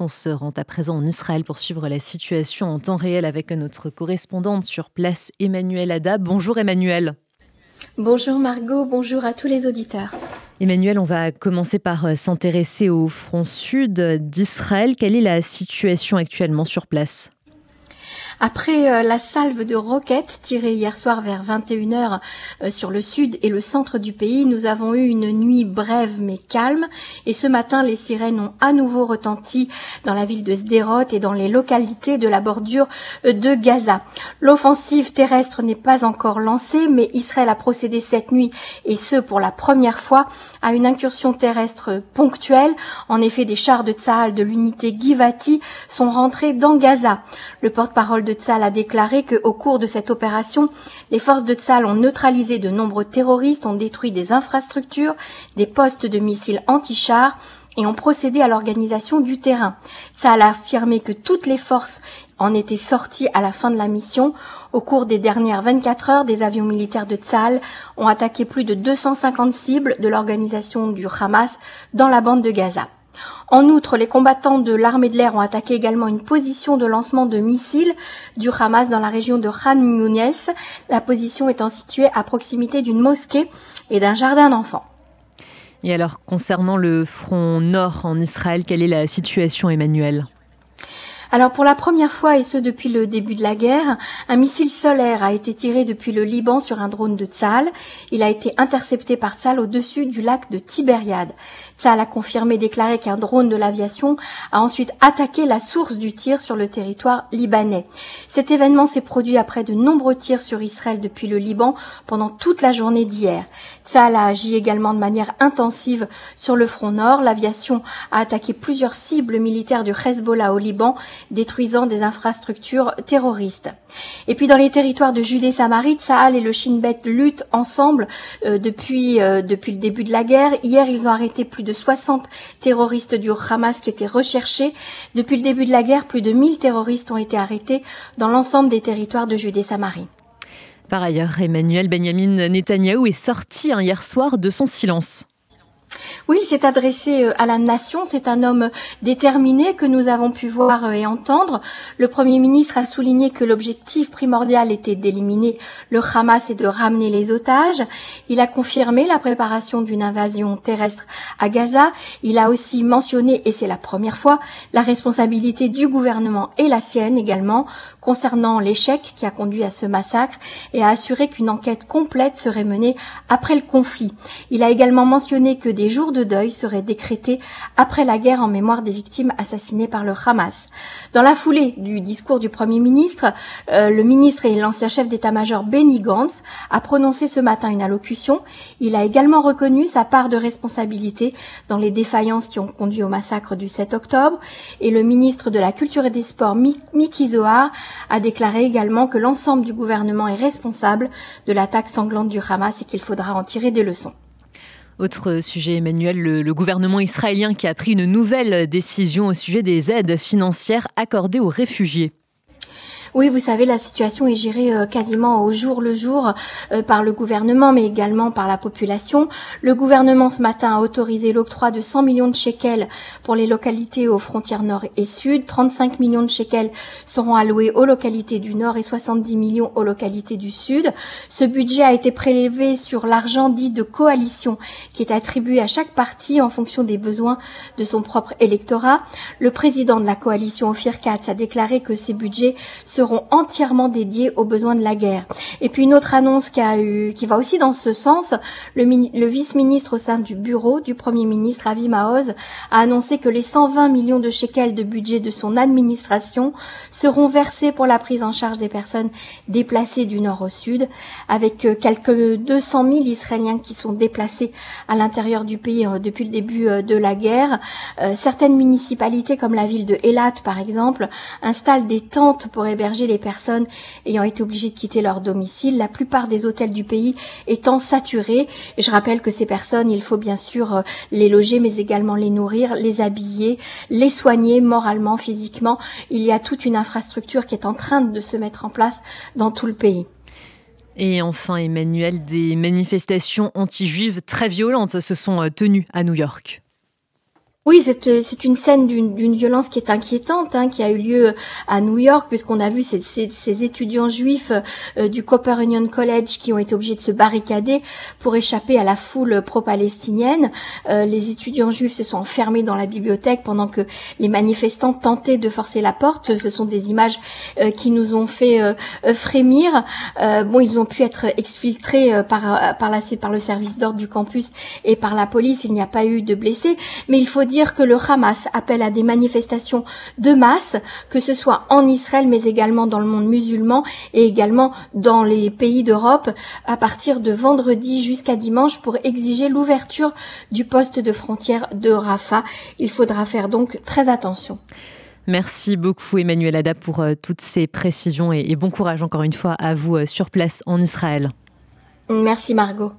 On se rend à présent en Israël pour suivre la situation en temps réel avec notre correspondante sur place, Emmanuel Ada. Bonjour Emmanuel. Bonjour Margot, bonjour à tous les auditeurs. Emmanuel, on va commencer par euh, s'intéresser au front sud d'Israël. Quelle est la situation actuellement sur place? Après euh, la salve de roquettes tirée hier soir vers 21h euh, sur le sud et le centre du pays, nous avons eu une nuit brève mais calme et ce matin les sirènes ont à nouveau retenti dans la ville de Sderot et dans les localités de la bordure euh, de Gaza. L'offensive terrestre n'est pas encore lancée mais Israël a procédé cette nuit et ce pour la première fois à une incursion terrestre ponctuelle. En effet, des chars de Tzahal de l'unité Givati sont rentrés dans Gaza. Le porte-parole de Tzal a déclaré qu'au cours de cette opération, les forces de Tzal ont neutralisé de nombreux terroristes, ont détruit des infrastructures, des postes de missiles anti-chars et ont procédé à l'organisation du terrain. Tzal a affirmé que toutes les forces en étaient sorties à la fin de la mission. Au cours des dernières 24 heures, des avions militaires de Tzal ont attaqué plus de 250 cibles de l'organisation du Hamas dans la bande de Gaza. En outre, les combattants de l'armée de l'air ont attaqué également une position de lancement de missiles du Hamas dans la région de Khan Younes, la position étant située à proximité d'une mosquée et d'un jardin d'enfants. Et alors, concernant le front nord en Israël, quelle est la situation, Emmanuel? Alors pour la première fois, et ce depuis le début de la guerre, un missile solaire a été tiré depuis le Liban sur un drone de Tzal. Il a été intercepté par Tzal au-dessus du lac de Tibériade. Tzal a confirmé, déclaré qu'un drone de l'aviation a ensuite attaqué la source du tir sur le territoire libanais. Cet événement s'est produit après de nombreux tirs sur Israël depuis le Liban pendant toute la journée d'hier. Tzal a agi également de manière intensive sur le front nord. L'aviation a attaqué plusieurs cibles militaires du Hezbollah au Liban détruisant des infrastructures terroristes. Et puis dans les territoires de Judée-Samarie, Sahal et le Shin Bet luttent ensemble euh, depuis, euh, depuis le début de la guerre. Hier, ils ont arrêté plus de 60 terroristes du Hamas qui étaient recherchés. Depuis le début de la guerre, plus de 1000 terroristes ont été arrêtés dans l'ensemble des territoires de Judée-Samarie. Par ailleurs, Emmanuel Benjamin Netanyahou est sorti hier soir de son silence. Oui, il s'est adressé euh, à la nation. C'est un homme déterminé que nous avons pu voir euh, et entendre. Le Premier ministre a souligné que l'objectif primordial était d'éliminer le Hamas et de ramener les otages. Il a confirmé la préparation d'une invasion terrestre à Gaza. Il a aussi mentionné, et c'est la première fois, la responsabilité du gouvernement et la sienne également concernant l'échec qui a conduit à ce massacre et a assuré qu'une enquête complète serait menée après le conflit. Il a également mentionné que des jours de de deuil serait décrété après la guerre en mémoire des victimes assassinées par le Hamas. Dans la foulée du discours du Premier ministre, euh, le ministre et l'ancien chef d'état-major Benny Gantz a prononcé ce matin une allocution. Il a également reconnu sa part de responsabilité dans les défaillances qui ont conduit au massacre du 7 octobre. Et le ministre de la Culture et des Sports, Miki Zohar, a déclaré également que l'ensemble du gouvernement est responsable de l'attaque sanglante du Hamas et qu'il faudra en tirer des leçons. Autre sujet, Emmanuel, le, gouvernement israélien qui a pris une nouvelle décision au sujet des aides financières accordées aux réfugiés. Oui, vous savez, la situation est gérée euh, quasiment au jour le jour euh, par le gouvernement, mais également par la population. Le gouvernement ce matin a autorisé l'octroi de 100 millions de shekels pour les localités aux frontières nord et sud. 35 millions de shekels seront alloués aux localités du nord et 70 millions aux localités du sud. Ce budget a été prélevé sur l'argent dit de coalition qui est attribué à chaque parti en fonction des besoins de son propre électorat. Le président de la coalition, Ophir Katz, a déclaré que ces budgets seront entièrement dédiés aux besoins de la guerre. Et puis une autre annonce qui, a eu, qui va aussi dans ce sens, le, vice-ministre au sein du bureau du Premier ministre, Avi Maoz, a annoncé que les 120 millions de shekels de budget de son administration seront versés pour la prise en charge des personnes déplacées du nord au sud, avec euh, quelques 200 000 Israéliens qui sont déplacés à l'intérieur du pays euh, depuis le début euh, de la guerre. certaines municipalités, comme la ville de Elat par exemple, installent des tentes pour héberger les personnes ayant été obligées de quitter leur domicile, la plupart des hôtels du pays étant saturés. Je rappelle que ces personnes, il faut bien sûr euh, les loger, mais également les nourrir, les habiller, les soigner moralement, physiquement. Il y a toute une infrastructure qui est en train de se mettre en place dans tout le pays. Et enfin, Emmanuel, des manifestations anti-juives très violentes se sont euh, tenues à New York. Oui, c'est une scène d'une violence qui est inquiétante, hein, qui a eu lieu à New York, puisqu'on a vu ces, ces, ces, étudiants juifs euh, du Copper Union College qui ont été obligés de se barricader pour échapper à la foule pro-palestinienne. Euh, les étudiants juifs se sont enfermés dans la bibliothèque pendant que les manifestants tentaient de forcer la porte. Ce sont des images euh, qui nous ont fait frémir. bon, ils ont pu être exfiltrés par, par, la, par le service d'ordre du campus et par la police. Il n'y a pas eu de blessés, mais il faut dire dire que le Hamas appelle à des manifestations de masse, que ce soit en Israël, mais également dans le monde musulman et également dans les pays d'Europe, à partir de vendredi jusqu'à dimanche pour exiger l'ouverture du poste de frontière de Rafah. Il faudra faire donc très attention. Merci beaucoup Emmanuel Ada pour euh, toutes ces précisions et bon courage encore une fois à vous euh, sur place en Israël. Merci Margot.